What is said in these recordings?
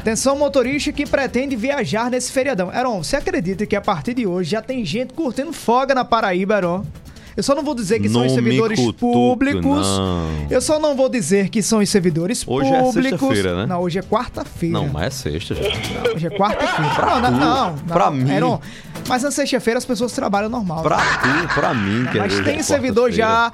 Atenção, motorista que pretende viajar nesse feriadão. Heron, você acredita que a partir de hoje já tem gente curtindo folga na Paraíba, Heron? Eu só não vou dizer que são os Não servidores públicos. não. Eu só não vou dizer que são os servidores Hoje é públicos. sexta-feira, né? Não, hoje é quarta-feira. Não, mas é sexta já. Hoje é quarta-feira. Não, não, não, não. Pra mim. Heron, mas na sexta-feira as pessoas trabalham normal. Pra tu, pra mim, que é Mas hoje tem é servidor já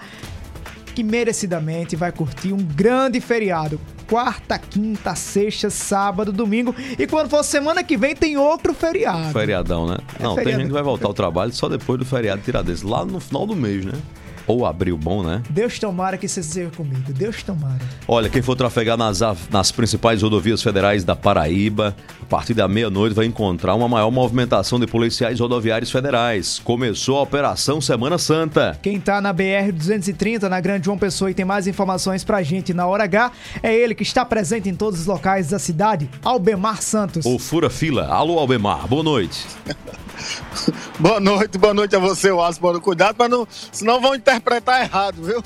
que merecidamente vai curtir um grande feriado. Quarta, quinta, sexta, sábado, domingo. E quando for semana que vem, tem outro feriado. Feriadão, né? Não, tem feriado. gente que vai voltar ao trabalho só depois do feriado Tiradentes, lá no final do mês, né? Ou abril bom, né? Deus tomara que você seja comigo. Deus tomara. Olha, quem for trafegar nas, nas principais rodovias federais da Paraíba, a partir da meia-noite vai encontrar uma maior movimentação de policiais rodoviários federais. Começou a Operação Semana Santa. Quem tá na BR-230, na Grande João Pessoa, e tem mais informações pra gente na hora H, é ele que está presente em todos os locais da cidade, Albemar Santos. O Fura Fila. Alô, Albemar. Boa noite. Boa noite, boa noite a você, Wallace. Boa. Cuidado, para não, senão vão interpretar errado, viu?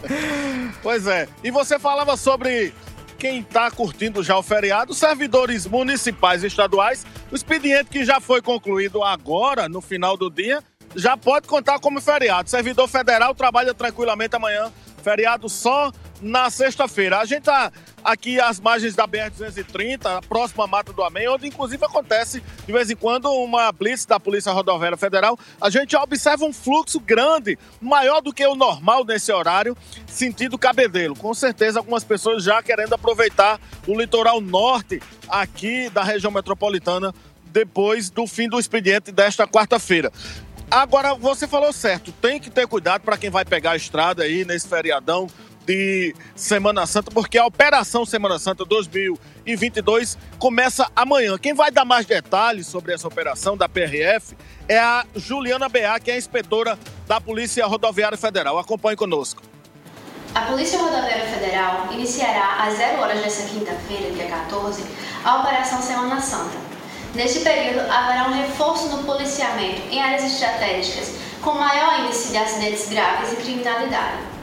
pois é. E você falava sobre quem está curtindo já o feriado, servidores municipais e estaduais. O expediente que já foi concluído agora, no final do dia, já pode contar como feriado. Servidor federal trabalha tranquilamente amanhã, feriado só na sexta-feira. A gente tá aqui às margens da BR-230, próxima à Mata do Amém, onde inclusive acontece de vez em quando uma blitz da Polícia Rodoviária Federal. A gente observa um fluxo grande, maior do que o normal nesse horário, sentido Cabedelo. Com certeza algumas pessoas já querendo aproveitar o litoral norte aqui da região metropolitana depois do fim do expediente desta quarta-feira. Agora, você falou certo, tem que ter cuidado para quem vai pegar a estrada aí nesse feriadão de Semana Santa, porque a Operação Semana Santa 2022 começa amanhã. Quem vai dar mais detalhes sobre essa operação da PRF é a Juliana Beá, que é a inspetora da Polícia Rodoviária Federal. Acompanhe conosco. A Polícia Rodoviária Federal iniciará às 0 horas desta quinta-feira, dia 14, a Operação Semana Santa. Neste período, haverá um reforço no policiamento em áreas estratégicas com maior índice de acidentes graves e criminalidade.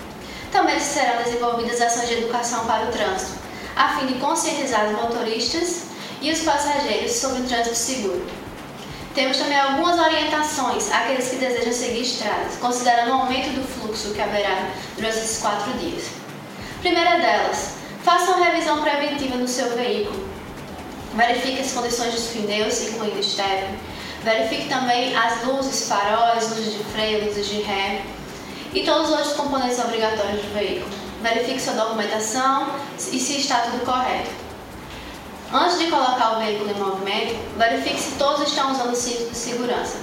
Também serão desenvolvidas ações de educação para o trânsito, a fim de conscientizar os motoristas e os passageiros sobre o trânsito seguro. Temos também algumas orientações àqueles que desejam seguir estradas, considerando o aumento do fluxo que haverá durante esses quatro dias. Primeira delas, faça uma revisão preventiva no seu veículo. Verifique as condições dos pneus, incluindo estepe. Verifique também as luzes, faróis, luzes de freio, luzes de ré e todos os outros componentes obrigatórios do veículo. Verifique sua documentação e se está tudo correto. Antes de colocar o veículo em movimento, verifique se todos estão usando o cinto de segurança.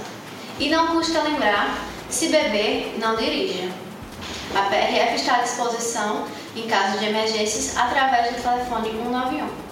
E não custa lembrar, se beber, não dirija. A PRF está à disposição em caso de emergências através do telefone 191.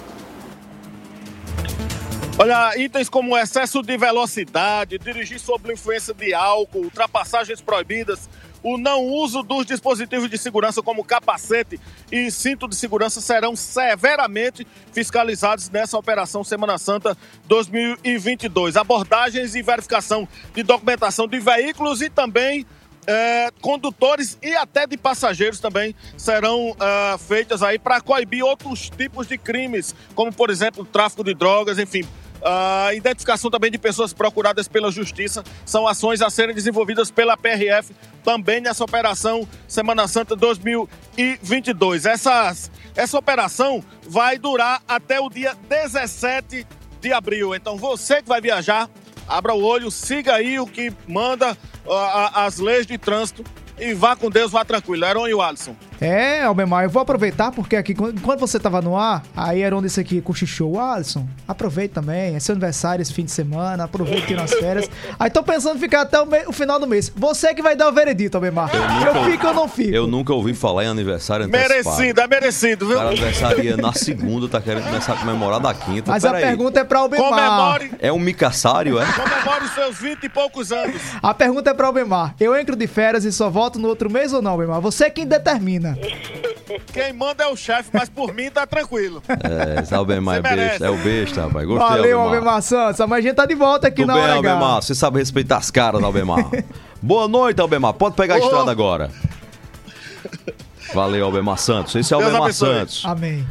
Olha, itens como excesso de velocidade, dirigir sob influência de álcool, ultrapassagens proibidas, o não uso dos dispositivos de segurança como capacete e cinto de segurança serão severamente fiscalizados nessa Operação Semana Santa 2022. Abordagens e verificação de documentação de veículos e também eh, condutores e até de passageiros também serão ah, feitas aí para coibir outros tipos de crimes, como por exemplo tráfico de drogas, enfim. A identificação também de pessoas procuradas pela Justiça são ações a serem desenvolvidas pela PRF também nessa operação Semana Santa 2022. Essas, essa operação vai durar até o dia 17 de abril. Então você que vai viajar, abra o olho, siga aí o que manda ah, a- as leis de trânsito e vá com Deus, vá tranquilo. Heron e o Alisson. É, Albemar, eu vou aproveitar porque aqui, quando enquanto você tava no ar, aí era onde esse aqui cochichou. Alisson, aproveita também, é seu aniversário esse fim de semana, aproveita tirar as férias. Aí tô pensando em ficar até o, me- o final do mês. Você que vai dar o veredito, Albemar. Eu, nunca- fico ou não fico? Eu nunca ouvi falar em aniversário antecipado. Merecido, é merecido, O viu? cara aniversaria na segunda, tá querendo começar a comemorar da quinta. Mas a Peraí, pergunta é pra Albemar. Comemore, É um micassário, é? comemore os seus 20 e poucos anos. A pergunta é pra Albemar. Eu entro de férias e só volto no outro mês ou não, Albemar? Você quem determina. Quem manda é o chefe, mas por mim tá tranquilo. É, esse Albemar é besta. É o besta, rapaz. Gostei, Valeu, Albemar. Albemar Santos. Amanhã a gente tá de volta aqui Tudo na bem, hora. Albemar. Você sabe respeitar as caras, Albemar. Boa noite, Albemar. Pode pegar a estrada agora. Valeu, Albemar Santos. Esse é Albemar. Santos. Amém.